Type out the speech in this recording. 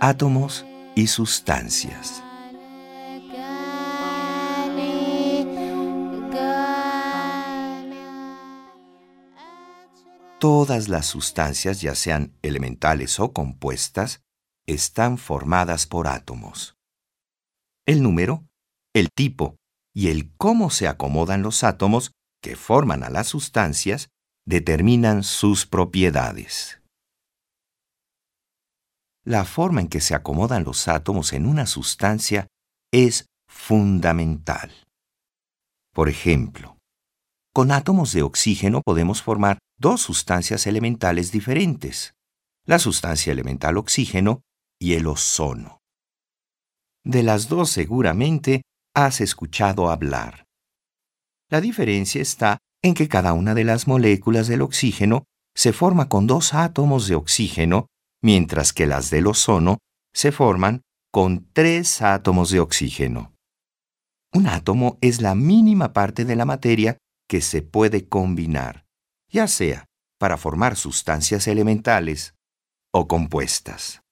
Átomos y sustancias. Todas las sustancias, ya sean elementales o compuestas, están formadas por átomos. El número, el tipo y el cómo se acomodan los átomos que forman a las sustancias determinan sus propiedades. La forma en que se acomodan los átomos en una sustancia es fundamental. Por ejemplo, con átomos de oxígeno podemos formar dos sustancias elementales diferentes, la sustancia elemental oxígeno y el ozono. De las dos seguramente has escuchado hablar. La diferencia está en que cada una de las moléculas del oxígeno se forma con dos átomos de oxígeno, mientras que las del ozono se forman con tres átomos de oxígeno. Un átomo es la mínima parte de la materia que se puede combinar, ya sea para formar sustancias elementales o compuestas.